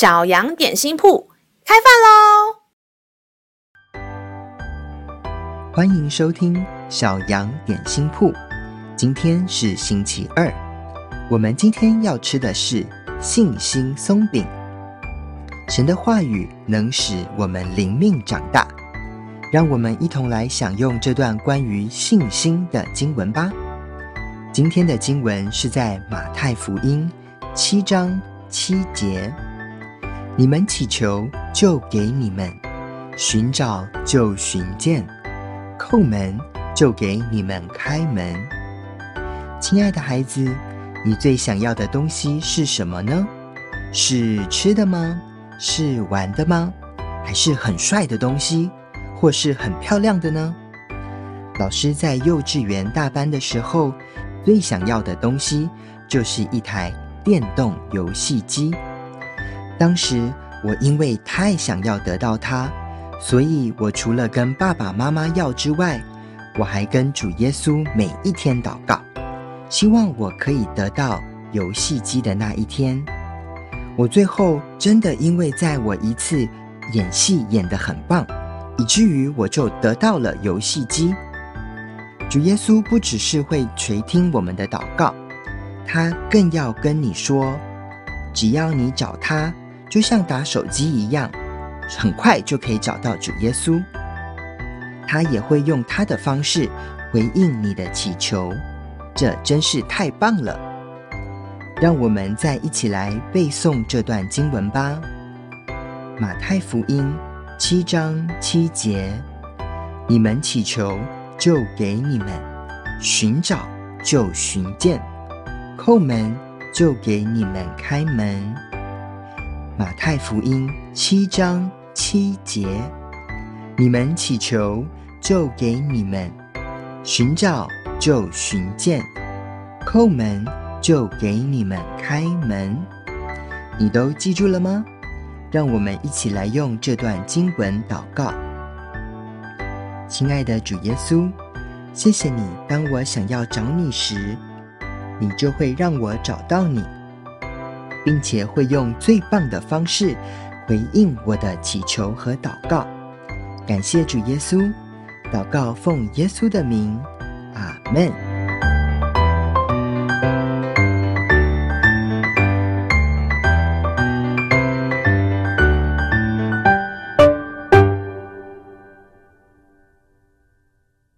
小羊点心铺开饭喽！欢迎收听小羊点心铺。今天是星期二，我们今天要吃的是信心松饼。神的话语能使我们灵命长大，让我们一同来享用这段关于信心的经文吧。今天的经文是在马太福音七章七节。你们祈求，就给你们；寻找，就寻见；叩门，就给你们开门。亲爱的孩子，你最想要的东西是什么呢？是吃的吗？是玩的吗？还是很帅的东西，或是很漂亮的呢？老师在幼稚园大班的时候，最想要的东西就是一台电动游戏机。当时我因为太想要得到它，所以我除了跟爸爸妈妈要之外，我还跟主耶稣每一天祷告，希望我可以得到游戏机的那一天。我最后真的因为在我一次演戏演得很棒，以至于我就得到了游戏机。主耶稣不只是会垂听我们的祷告，他更要跟你说，只要你找他。就像打手机一样，很快就可以找到主耶稣。他也会用他的方式回应你的祈求，这真是太棒了。让我们再一起来背诵这段经文吧。马太福音七章七节：你们祈求，就给你们；寻找，就寻见；叩门，就给你们开门。马太福音七章七节：你们祈求，就给你们；寻找，就寻见；叩门，就给你们开门。你都记住了吗？让我们一起来用这段经文祷告。亲爱的主耶稣，谢谢你，当我想要找你时，你就会让我找到你。并且会用最棒的方式回应我的祈求和祷告。感谢主耶稣，祷告奉耶稣的名，阿门。